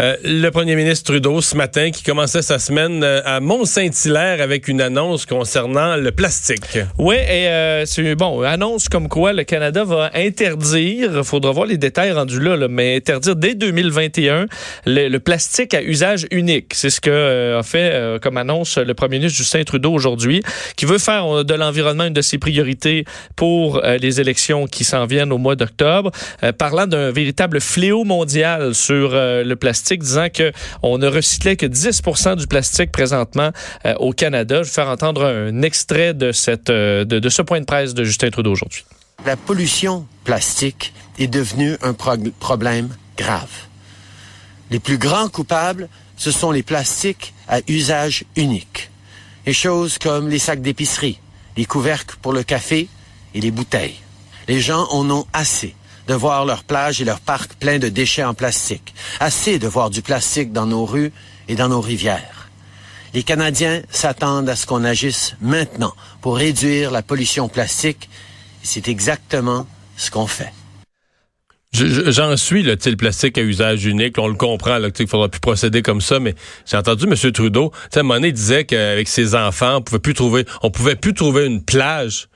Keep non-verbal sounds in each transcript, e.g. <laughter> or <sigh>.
Euh, le premier ministre Trudeau ce matin qui commençait sa semaine euh, à Mont-Saint-Hilaire avec une annonce concernant le plastique. Oui, et euh, c'est bon, annonce comme quoi le Canada va interdire, faudra voir les détails rendus là, mais interdire dès 2021 le, plastique à usage unique. C'est ce que a fait comme annonce le premier ministre Justin Trudeau aujourd'hui, qui veut faire de l'environnement une de ses priorités pour les élections qui s'en viennent au mois d'octobre, parlant d'un véritable fléau mondial sur le plastique disant qu'on ne recyclait que 10 du plastique présentement euh, au Canada. Je vais faire entendre un extrait de, cette, euh, de, ce point de presse de Justin Trudeau aujourd'hui. La pollution plastique est devenue un problème grave. Les plus grands coupables, ce sont les plastiques à usage unique. Les choses comme les sacs d'épicerie, les couvercles pour le café et les bouteilles. Les gens en ont assez de voir leurs plages et leurs parcs pleins de déchets en plastique. Assez de voir du plastique dans nos rues et dans nos rivières. Les Canadiens s'attendent à ce qu'on agisse maintenant pour réduire la pollution plastique c'est exactement ce qu'on fait. J'en suis, là, le plastique à usage unique, on le comprend, là, qu'il faudra plus procéder comme ça, mais j'ai entendu M. Trudeau, à un moment il disait qu'avec ses enfants, on pouvait plus trouver, on pouvait plus trouver une plage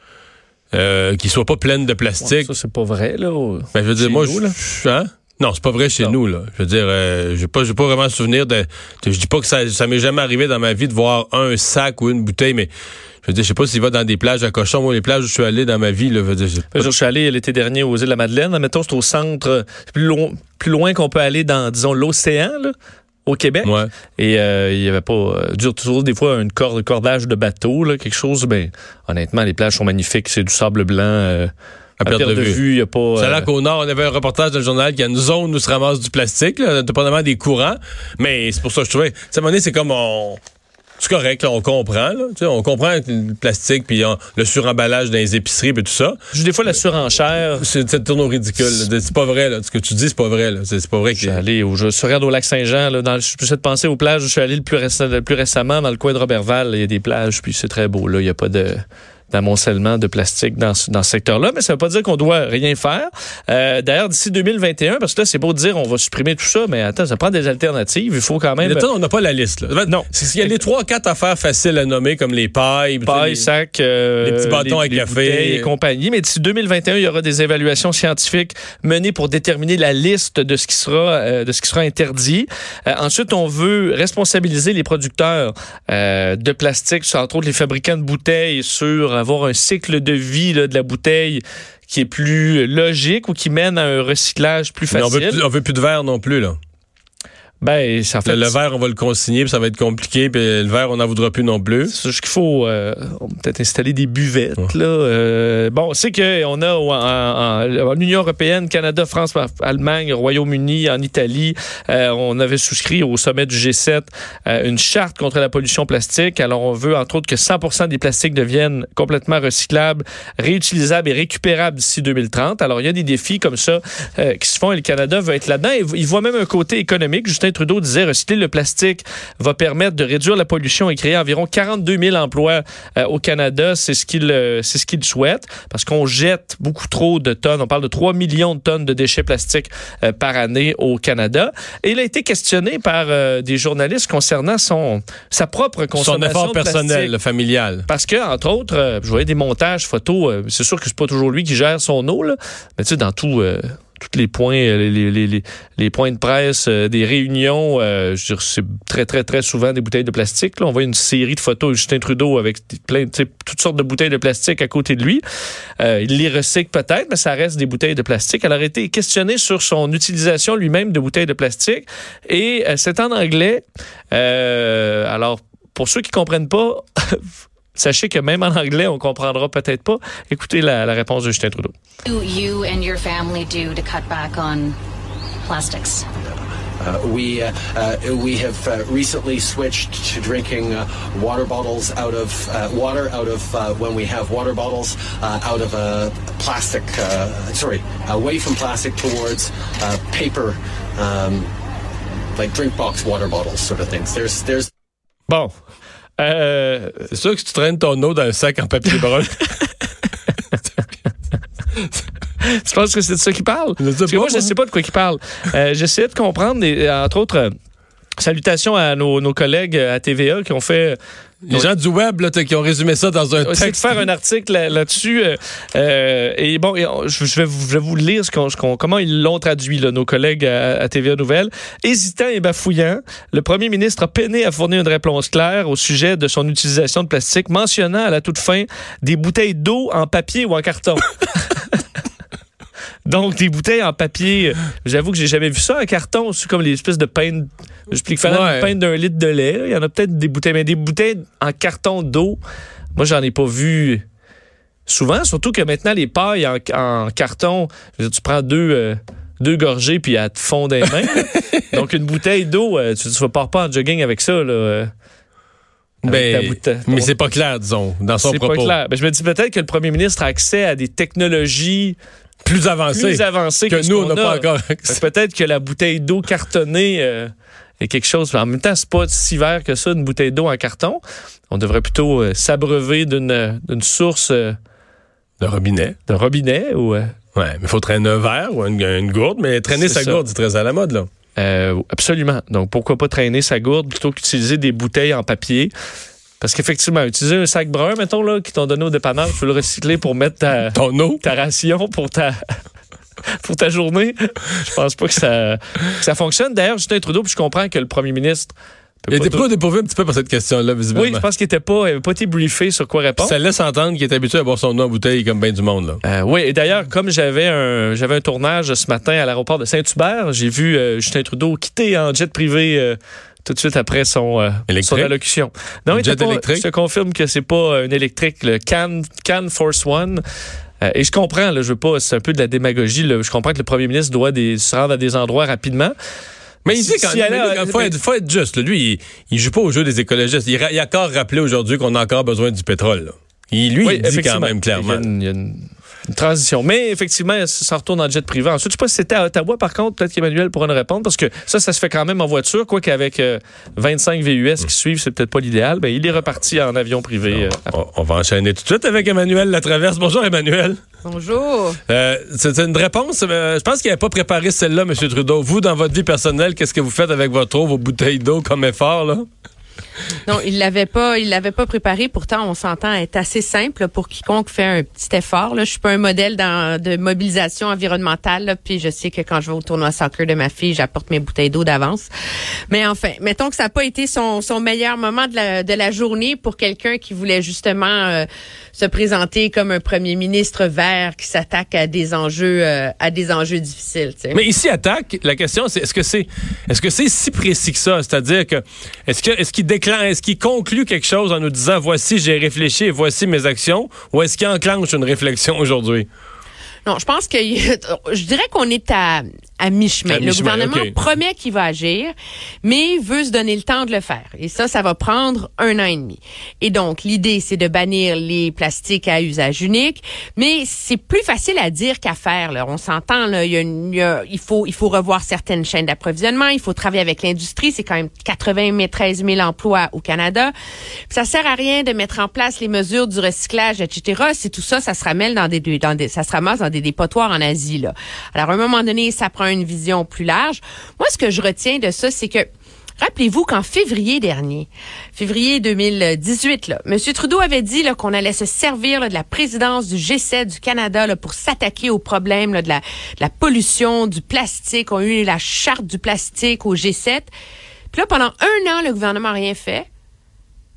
euh, qui soit pas pleine de plastique. ça, c'est pas vrai, là. Ben, je veux dire, moi, je, hein? Non, c'est pas vrai chez nous, là. Je veux dire, euh, j'ai pas, j'ai pas vraiment souvenir de, je dis pas que ça, ça m'est jamais arrivé dans ma vie de voir un sac ou une bouteille, mais je veux dire, je sais pas s'il va dans des plages à cochon. Moi, les plages où je suis allé dans ma vie, là, je, dire, je suis allé l'été dernier aux îles de la Madeleine. Mettons, c'est au centre, plus loin, plus loin qu'on peut aller dans, disons, l'océan, là au Québec. Et euh, il y avait pas euh, dure toujours des fois une corde, cordage de bateau, là, quelque chose. Ben honnêtement, les plages sont magnifiques. C'est du sable blanc. Euh, à, perte, de, vue, il y a pas. C'est là qu'au nord, on avait un reportage dans le journal qu'il y a une zone où se ramasse du plastique, là, dépendamment des courants. Mais c'est pour ça que je trouvais. À un moment donné, c'est comme on c'est correct, là, on comprend. Là, on comprend le plastique puis le suremballage dans les épiceries et tout ça. Juste des fois, la surenchère. C'est ça tourne au ridicule. C'est pas vrai. Là. Ce que tu dis, c'est pas vrai. C'est pas vrai. Que... Je suis allé au, je suis au lac Saint-Jean. Là, dans, je peux de penser aux plages. Je suis allé le plus, le plus récemment dans le coin de Robertval. Il y a des plages, puis c'est très beau. Là, il y a pas de d'amoncellement de plastique dans, dans ce secteur-là, mais ça veut pas dire qu'on doit rien faire. Euh, D'ailleurs, d'ici 2021, parce que là, c'est beau de dire on va supprimer tout ça, mais attends, ça prend des alternatives. Il faut quand même. Attends, on n'a pas la liste. Là. Non. Il y a les trois, quatre affaires faciles à nommer, comme les pailles, pailles, sacs, euh, les petits bâtons à café et compagnie. Mais d'ici 2021, il y aura des évaluations scientifiques menées pour déterminer la liste de ce qui sera euh, de ce qui sera interdit. Euh, ensuite, on veut responsabiliser les producteurs de plastique, entre autres les fabricants de bouteilles, sur avoir un cycle de vie de la bouteille qui est plus logique ou qui mène à un recyclage plus facile. on veut plus, veut plus de verre non plus, là. Ben, ça fait. Le, verre, on va le consigner, puis ça va être compliqué, puis le verre, on n'en voudra plus non plus. C'est juste qu'il faut euh, peut-être installer des buvettes, là. Euh, bon, c'est qu'on a en, Union européenne, Canada, France, Allemagne, Royaume-Uni, en Italie, euh, on avait souscrit au sommet du G7 une charte contre la pollution plastique. Alors, on veut, entre autres, que 100% des plastiques deviennent complètement recyclables, réutilisables et récupérables d'ici 2030. Alors, il y a des défis comme ça qui se font et le Canada veut être là-dedans. Il voit même un côté économique, Justin Trudeau disait recycler le plastique va permettre de réduire la pollution et créer environ 42 000 emplois euh, au Canada. C'est ce qu'il euh, c'est ce qu'il souhaite parce qu'on jette beaucoup trop de tonnes. On parle de 3 millions de tonnes de déchets plastiques euh, par année au Canada. Et il a été questionné par des journalistes concernant son sa propre consommation son effort personnel, familial. Parce que entre autres, je voyais des montages photos. c'est sûr que c'est pas toujours lui qui gère son eau là, mais tu sais dans tout tous les points, euh, les, points de presse, euh, des réunions, euh, c'est très, très, très souvent des bouteilles de plastique. Là. On voit une série de photos de Justin Trudeau avec plein, toutes sortes de bouteilles de plastique à côté de lui. il les recycle peut-être, mais ça reste des bouteilles de plastique. Elle a été questionné sur son utilisation lui-même de bouteilles de plastique. Et c'est en anglais. alors, pour ceux qui comprennent pas, <laughs> Sachez que même en anglais, on comprendra peut-être pas. Écoutez la, la réponse de Justin Trudeau. you and your family do to cut back on plastics? Uh, we uh, uh, we have uh, recently switched to drinking uh, water bottles out of uh, water out of when we have water bottles out of a plastic. sorry, away from plastic towards paper, um, like drink box water bottles, sort of things. There's there's. Bon, Euh, c'est sûr que tu traînes ton eau dans un sac en papier brun. <laughs> tu penses que c'est de ça qu'il parle? Je Parce que moi, je ne sais pas de quoi il parle. Euh, J'essayais de comprendre, entre autres, euh, salutations à nos, nos collègues à TVA qui ont fait Les gens du web là, qui ont résumé ça dans un essaie de texte. faire un article là- là-dessus. euh, euh, et bon, et on- je, vais vous, je vais vous lire ce qu'on- comment ils l'ont traduit, là, nos collègues à, à TVA Nouvelles. Hésitant et bafouillant, le premier ministre a peiné à fournir une réponse claire au sujet de son utilisation de plastique, mentionnant à la toute fin des bouteilles d'eau en papier ou en carton. <laughs> Donc, des bouteilles en papier, euh, j'avoue que j'ai jamais vu ça en carton. C'est comme les espèces de pain, je pique Ouais. pain d'un litre de lait. Il y en a peut-être des bouteilles, mais des bouteilles en carton d'eau, moi, j'en ai pas vu souvent. Surtout que maintenant, les pailles en, en carton, tu prends deux, euh, deux gorgées puis elles te fondent les mains. <laughs> Donc, une bouteille d'eau, euh, tu ne vas pas en jogging avec ça. Là, euh, Ben, mais c'est pas clair, disons, dans son C'est propos. pas clair. Ben, je me dis peut-être que le premier ministre a accès à des technologies Plus avancé. plus avancées que, nous, on n'a pas encore Fait que Peut-être que la bouteille d'eau cartonnée euh, est quelque chose. En même temps, c'est pas si vert que ça, une bouteille d'eau en carton. On devrait plutôt euh, s'abreuver d'une euh, source euh, de robinet. de robinet ou euh, Ouais, mais il faut traîner un verre ou une, une gourde, mais traîner sa ça. gourde, c'est très à la mode, là. absolument. Donc pourquoi pas traîner sa gourde plutôt qu'utiliser des bouteilles en papier? Parce qu'effectivement, utiliser un sac brun, mettons, là, qui t'ont donné au dépanneur, tu peux le recycler pour mettre ta, Ton eau. ta ration pour ta <laughs> pour ta journée. Je pense pas que ça, que ça fonctionne. D'ailleurs, Justin Trudeau, puis je comprends que le premier ministre. Il était pas dépourvu un petit peu par cette question-là, visiblement. Oui, je pense qu'il était pas, avait pas été briefé sur quoi répondre. Ça laisse entendre qu'il est habitué à boire son eau en bouteille comme bien du monde, là. Euh, oui, et d'ailleurs, comme j'avais un j'avais un tournage ce matin à l'aéroport de Saint-Hubert, j'ai vu euh, Justin Trudeau quitter en jet privé euh, tout de suite après son, euh, son allocution. Non, il jet pas- électrique? Je te confirme que c'est pas un électrique, le Can, Can Force One. Euh, et je comprends, là, je veux pas, c'est un peu de la démagogie. Là, je comprends que le premier ministre doit des, se rendre à des endroits rapidement. Mais il dit quand si il faut, être, faut être juste. là. Lui, il, il joue pas au jeu des écologistes. Il, il a encore rappelé aujourd'hui qu'on a encore besoin du pétrole. là. Il, lui, Oui, il dit quand effectivement. même clairement. Il y a une, il y a une- une transition. Mais effectivement, ça retourne en jet privé. Ensuite, je sais pas si c'était à Ottawa, par contre, peut-être qu'Emmanuel pourra nous répondre, parce que ça, ça se fait quand même en voiture, quoi qu'avec euh, 25 VUS qui suivent, c'est peut-être pas l'idéal. Ben, il est reparti en avion privé. euh, on va enchaîner tout de suite avec Emmanuel Latraverse. Bonjour, Emmanuel. Bonjour. Euh, c'est une réponse. euh, je pense qu'il n'avait pas préparé celle-là, M. Trudeau. Vous, dans votre vie personnelle, qu'est-ce que vous faites avec votre eau, vos bouteilles d'eau comme effort, là? Non, il l'avait pas, il l'avait pas préparé. Pourtant, on s'entend être assez simple pour quiconque fait un petit effort. Là. Je suis pas un modèle dans, de mobilisation environnementale. là, puis je sais que quand je vais au tournoi soccer de ma fille, j'apporte mes bouteilles d'eau d'avance. Mais enfin, mettons que ça n'a pas été son, son meilleur moment de la, de la journée pour quelqu'un qui voulait justement euh, se présenter comme un premier ministre vert qui s'attaque à des enjeux, euh, à des enjeux difficiles. Mais ici, attaque, la question, c'est est-ce que c'est est-ce que c'est si précis que ça? C'est-à-dire que est-ce que est-ce qu'il est-ce qu'il conclut quelque chose en nous disant voici, j'ai réfléchi et voici mes actions, ou est-ce qu'il enclenche une réflexion aujourd'hui? Non, je pense que <laughs> je dirais qu'on est à, à mi-chemin. À le gouvernement promet qu'il va agir, mais veut se donner le temps de le faire. Et ça, ça va prendre un an et demi. Et donc, l'idée, c'est de bannir les plastiques à usage unique, mais c'est plus facile à dire qu'à faire. Là. On s'entend, là, il, y a une- il y a- il faut, il faut revoir certaines chaînes d'approvisionnement, il faut travailler avec l'industrie. C'est quand même 93 000 emplois au Canada. Puis ça sert à rien de mettre en place les mesures du recyclage, etc. Si tout ça, ça se ramène dans des, dans des ça se ramasse dans des dépotoirs en Asie. Là. Alors, à un moment donné, ça prend une vision plus large. Moi, ce que je retiens de ça, c'est que Rappelez-vous qu'en février dernier, février 2018, là, M. Trudeau avait dit qu'on allait se servir de la présidence du G7 du Canada pour s'attaquer au problème de, la, pollution, du plastique. On a eu la charte du plastique au G7. Puis là, pendant un an, le gouvernement n'a rien fait.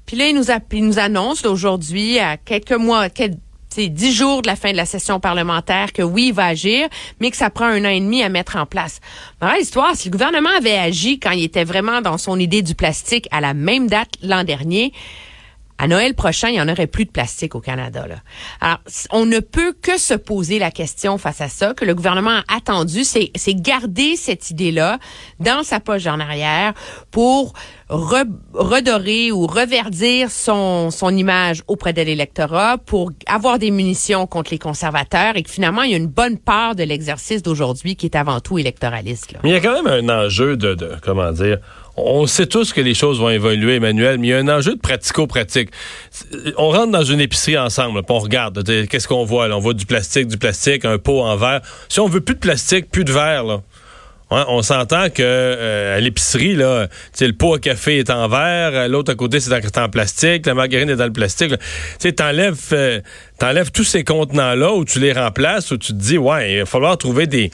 Puis là, il nous, annonce aujourd'hui, à quelques mois, quelques, sais, dix jours de la fin de la session parlementaire, que oui, il va agir, mais que ça prend un an et demi à mettre en place. Dans l'histoire, si le gouvernement avait agi quand il était vraiment dans son idée du plastique à la même date l'an dernier, à Noël prochain, il n'y en aurait plus de plastique au Canada. Là. Alors, on ne peut que se poser la question face à ça, que le gouvernement a attendu, c'est garder cette idée-là dans sa poche en arrière pour re- redorer ou reverdir son, image auprès de l'électorat, pour avoir des munitions contre les conservateurs et que finalement, il y a une bonne part de l'exercice d'aujourd'hui qui est avant tout électoraliste. Mais il y a quand même un enjeu de, de comment dire, on sait tous que les choses vont évoluer, Emmanuel, mais il y a un enjeu de pratico-pratique. On rentre dans une épicerie ensemble, puis on regarde, qu'est-ce qu'on voit? On voit du plastique, du plastique, un pot en verre. Si on veut plus de plastique, plus de verre, là, on s'entend que euh, à l'épicerie, là, le pot à café est en verre, l'autre à côté, c'est en, plastique, la margarine est dans le plastique. Tu t'enlèves, euh, t'enlèves tous ces contenants-là où tu les remplaces, où tu te dis, ouais, il va falloir trouver des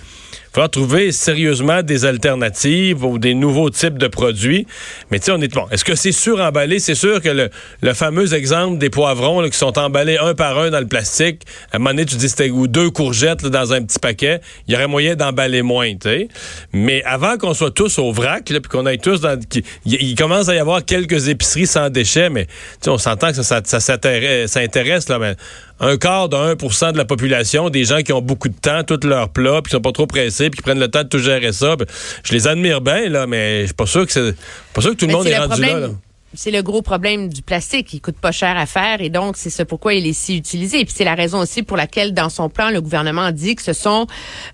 falloir trouver sérieusement des alternatives ou des nouveaux types de produits. Mais tu sais, bon. Est-ce que c'est sur-emballé? C'est sûr que le, le, fameux exemple des poivrons qui sont emballés un par un dans le plastique, à un moment donné, tu dis c'était ou deux courgettes dans un petit paquet, il y aurait moyen d'emballer moins. Mais avant qu'on soit tous au vrac, puis qu'on aille tous dans... Il, commence à y avoir quelques épiceries sans déchets, mais on s'entend que ça, ça, là, un quart de 1 de la population, des gens qui ont beaucoup de temps, tous leurs plats, puis qui sont pas trop pressés, puis qui prennent le temps de tout gérer ça. Je les admire bien, là, mais je suis pas sûr que c'est pas sûr que tout le monde est, rendu là c'est le gros problème du plastique. Il coûte pas cher à faire et donc c'est ce pourquoi il est si utilisé. Et puis c'est la raison aussi pour laquelle dans son plan le gouvernement dit que ce sont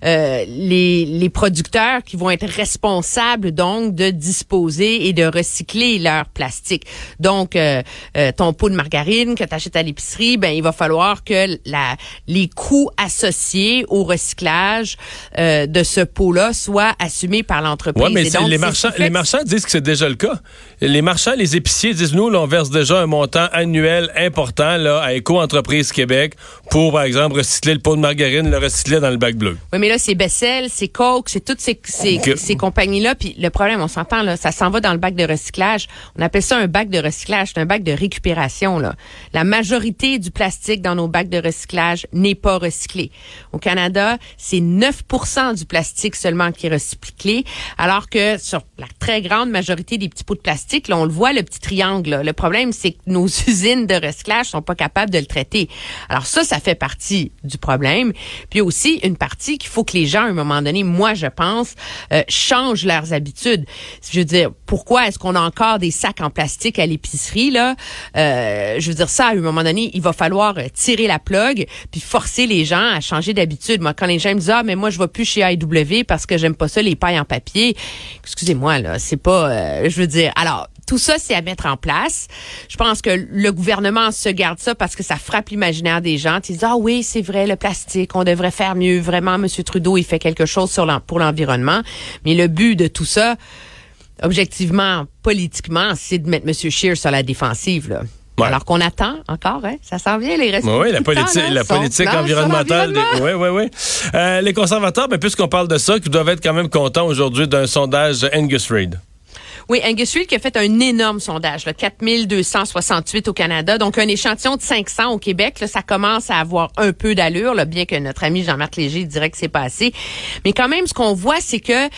euh, les, les producteurs qui vont être responsables donc de disposer et de recycler leur plastique. Donc euh, euh, ton pot de margarine que tu achètes à l'épicerie, ben il va falloir que la les coûts associés au recyclage de ce pot-là soient assumés par l'entreprise. Oui, mais les marchands les marchands disent que c'est déjà le cas. Les marchands les épiciers disent, nous, on verse déjà un montant annuel important là, à Éco-Entreprise Québec pour, par exemple, recycler le pot de margarine, le recycler dans le bac bleu. Oui, mais là, c'est Bessel, c'est Coke, c'est toutes ces, ces, compagnies-là. Puis le problème, on s'entend, là, ça s'en va dans le bac de recyclage. On appelle ça un bac de recyclage. C'est un bac de récupération. Là. La majorité du plastique dans nos bacs de recyclage n'est pas recyclé. Au Canada, c'est 9 du plastique seulement qui est recyclé, alors que sur la très grande majorité des petits pots de plastique, là, on le voit, le petit triangle. Le problème, c'est que nos <laughs> usines de recyclage sont pas capables de le traiter. Alors ça, ça fait partie du problème. Puis aussi une partie qu'il faut que les gens, à un moment donné, moi je pense, euh, changent leurs habitudes. Je veux dire, pourquoi est-ce qu'on a encore des sacs en plastique à l'épicerie là? Euh, Je veux dire ça, à un moment donné, il va falloir tirer la plug puis forcer les gens à changer d'habitude. Moi, quand les gens me disent ah mais moi je vais plus chez IW parce que j'aime pas ça les pailles en papier. Excusez-moi là, c'est pas. Euh, je veux dire, alors tout ça, c'est à mettre en place. Je pense que le gouvernement se garde ça parce que ça frappe l'imaginaire des gens. Ils disent, ah oui, c'est vrai, le plastique, on devrait faire mieux. Vraiment, M. Trudeau, il fait quelque chose sur pour l'environnement. Mais le but de tout ça, objectivement, politiquement, c'est de mettre M. Scheer sur la défensive. Là. Alors qu'on attend encore, hein? ça s'en vient les restes. Oui, la politique, la politique environnementale. Oui, oui, oui. Euh, les conservateurs, ben, puisqu'on parle de ça, qui doivent être quand même contents aujourd'hui d'un sondage Angus Reid. Oui, Angus Reid qui a fait un énorme sondage, là, 4268 au Canada, donc un échantillon de 500 au Québec. Là, ça commence à avoir un peu d'allure, là, bien que notre ami Jean-Marc Léger dirait que c'est pas assez. Mais quand même, ce qu'on voit, c'est que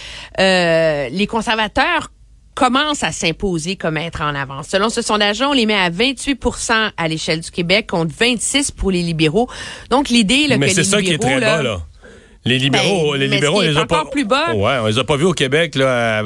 euh, les conservateurs commencent à s'imposer comme être en avance. Selon ce sondage on les met à 28% à l'échelle du Québec contre 26 pour les libéraux. Donc l'idée là, Mais c'est ça qui est très bas là. Les libéraux, ben, les libéraux, les a pas. plus bas. Ouais, on les a pas vus au Québec là,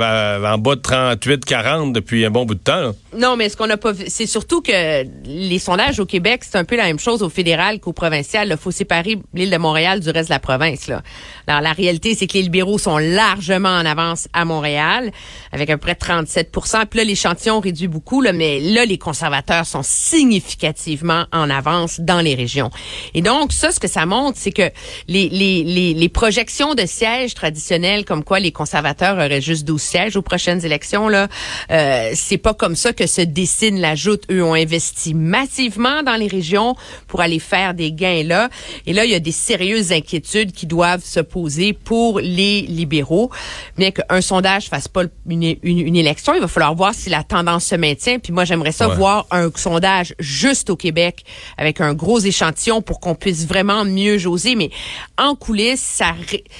en bas de 38, 40 depuis un bon bout de temps. Non, mais ce qu'on n'a pas vu, c'est surtout que les sondages au Québec, c'est un peu la même chose au fédéral qu'au provincial. Il faut séparer l'île de Montréal du reste de la province. Là. Alors la réalité, c'est que les libéraux sont largement en avance à Montréal, avec à peu près 37% Puis là, l'échantillon réduit beaucoup, là, mais là, les conservateurs sont significativement en avance dans les régions. Et donc, ça, ce que ça montre, c'est que les, les, les, les projections de sièges traditionnels, comme quoi les conservateurs auraient juste 12 sièges aux prochaines élections, là, euh, c'est pas comme ça que se dessine la joute. Eux ont investi massivement dans les régions pour aller faire des gains là. Et là, il y a des sérieuses inquiétudes qui doivent se poser pour les libéraux. Bien qu'un sondage fasse pas une, une, élection, il va falloir voir si la tendance se maintient. Puis moi, j'aimerais ça voir un sondage juste au Québec avec un gros échantillon pour qu'on puisse vraiment mieux joser. Mais en coulisses,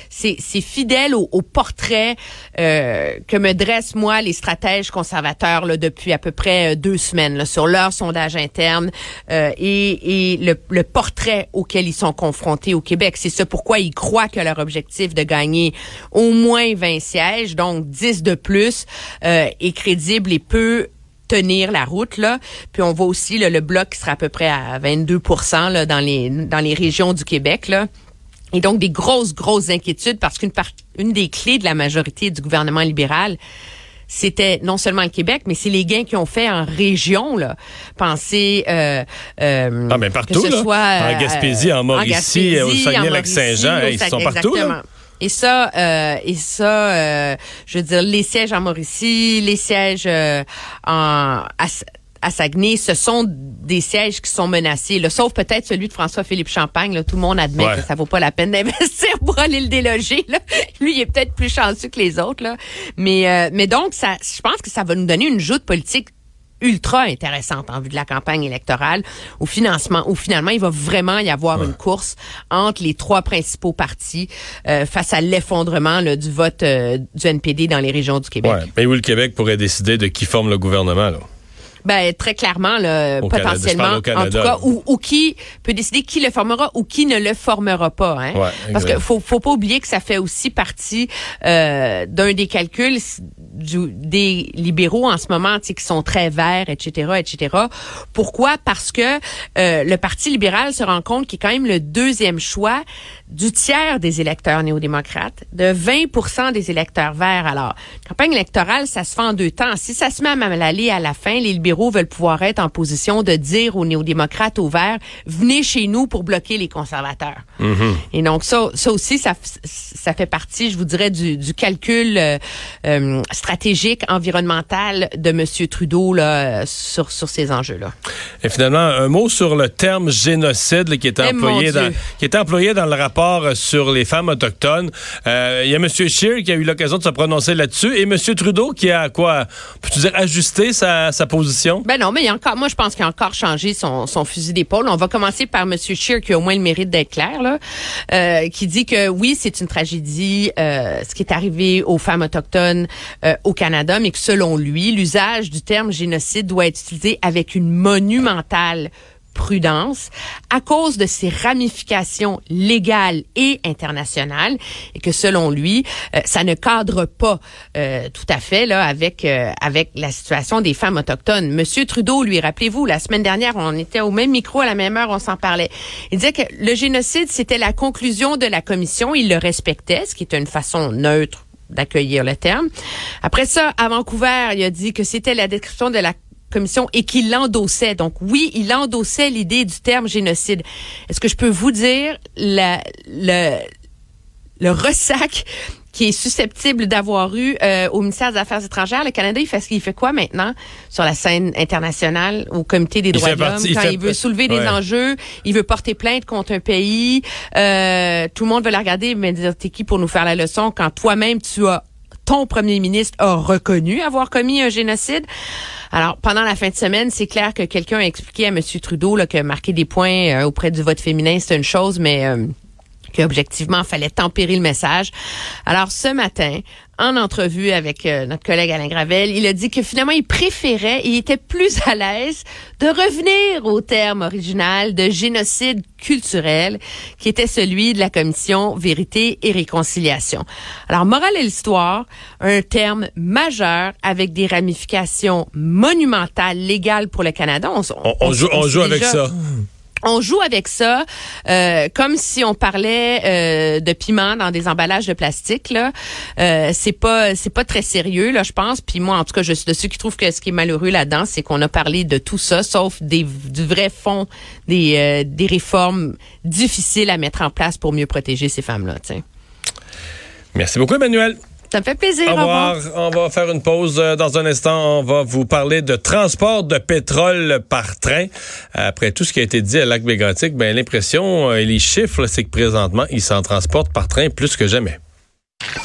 c'est fidèle au, portrait euh, que me dressent moi les stratèges conservateurs là, depuis à peu près euh, deux semaines là, sur leur sondage interne euh, et, et le, le, portrait auquel ils sont confrontés au Québec. C'est ça pourquoi ils croient que leur objectif de gagner au moins 20 sièges, donc 10 de plus, est crédible et peut tenir la route là. Puis on voit aussi le bloc qui sera à peu près à 22 là, dans les dans les régions du Québec là. Et donc des grosses, grosses inquiétudes parce qu'une part, une des clés de la majorité du gouvernement libéral, c'était non seulement le Québec, mais c'est les gains qu'ils ont fait en région. Là. Pensez euh, euh, ah, mais partout, que ce là. soit en Gaspésie, en Mauricie, en au Gaspésie, Saguenay-Lac-Saint-Jean, ils sont partout. Là. Et ça, euh, et ça, euh, je veux dire, les sièges en Mauricie, les sièges euh, en à, à Saguenay, ce sont des sièges qui sont menacés. Là, sauf peut-être celui de François-Philippe Champagne. Là, tout le monde admet Ouais. que ça vaut pas la peine <laughs> d'investir pour aller le déloger. Là. Lui, il est peut-être plus chanceux que les autres. Là. Mais, euh, mais donc, ça, je pense que ça va nous donner une joute politique ultra intéressante en vue de la campagne électorale au financement où finalement il va vraiment y avoir une course entre les trois principaux partis euh, face à l'effondrement du vote euh, du NPD dans les régions du Québec. Ouais. Mais où le Québec pourrait décider de qui forme le gouvernement, là? Ben très clairement là, Au potentiellement en tout cas ou, ou qui peut décider qui le formera ou qui ne le formera pas hein. Ouais, Parce que faut faut pas oublier que ça fait aussi partie euh, d'un des calculs du- des libéraux en ce moment qui sont très verts etc etc. Pourquoi? Parce que euh, le Parti libéral se rend compte qu'il est quand même le deuxième choix du tiers des électeurs néo-démocrates, de 20 des électeurs verts. Alors, campagne électorale, ça se fait en deux temps. Si ça se met à mal aller à la fin, les libéraux veulent pouvoir être en position de dire aux néo-démocrates, aux verts, venez chez nous pour bloquer les conservateurs. Et donc, ça, ça aussi, ça, fait partie, je vous dirais, du, du calcul euh, euh, stratégique, environnemental de M. Trudeau là, sur, sur ces enjeux-là. Et finalement, un mot sur le terme génocide là, qui est Eh, employé dans qui est employé dans le rapport sur les femmes autochtones. Euh, Il y a M. Scheer qui a eu l'occasion de se prononcer là-dessus et M. Trudeau qui a quoi, peux-tu dire ajusté sa, position? Ben non, mais il y a encore, moi je pense qu'il a encore changé son, fusil d'épaule. On va commencer par M. Scheer qui a au moins le mérite d'être clair, là, euh, qui dit que oui, c'est une tragédie, euh, ce qui est arrivé aux femmes autochtones au Canada, mais que selon lui, l'usage du terme génocide doit être utilisé avec une monumentale prudence à cause de ses ramifications légales et internationales et que selon lui euh, ça ne cadre pas euh, tout à fait là avec euh, avec la situation des femmes autochtones. Monsieur Trudeau lui rappelez-vous la semaine dernière on était au même micro à la même heure on s'en parlait. Il disait que le génocide c'était la conclusion de la commission, il le respectait ce qui est une façon neutre d'accueillir le terme. Après ça à Vancouver, il a dit que c'était la description de la commission et qu'il l'endossait. Donc oui, il endossait l'idée du terme génocide. Est-ce que je peux vous dire la, le, le ressac qui est susceptible d'avoir eu euh, au ministère des Affaires étrangères? Le Canada, il fait, il fait quoi maintenant sur la scène internationale, au Comité des Il droits de l'homme, quand fait- il veut soulever des enjeux, il veut porter plainte contre un pays, euh, tout le monde veut la regarder, mais dire, t'es qui pour nous faire la leçon quand toi-même tu as ton premier ministre a reconnu avoir commis un génocide? Alors, pendant la fin de semaine, c'est clair que quelqu'un a expliqué à M. Trudeau là, que marquer des points euh, auprès du vote féminin, c'est une chose, mais euh, qu'objectivement, fallait tempérer le message. Alors, ce matin, en entrevue avec euh, notre collègue Alain Gravel, il a dit que finalement, il préférait, il était plus à l'aise de revenir au terme original de génocide culturel, qui était celui de la commission Vérité et Réconciliation. Alors, morale et l'histoire, un terme majeur avec des ramifications monumentales légales pour le Canada. On, On, on joue, on sait joue avec ça. On joue avec ça euh, comme si on parlait euh, de piment dans des emballages de plastique là. Euh, c'est pas très sérieux là, je pense. Puis moi en tout cas, je suis de ceux qui trouvent que ce qui est malheureux là-dedans, c'est qu'on a parlé de tout ça sauf des du vrai fond des réformes difficiles à mettre en place pour mieux protéger ces femmes-là, tiens. Merci beaucoup, Emmanuel. Ça me fait plaisir. Au Au revoir. On va faire une pause euh, dans un instant. On va vous parler de transport de pétrole par train. Après tout ce qui a été dit à Lac Mégantic, ben l'impression euh, et les chiffres, c'est que présentement, ils s'en transportent par train plus que jamais.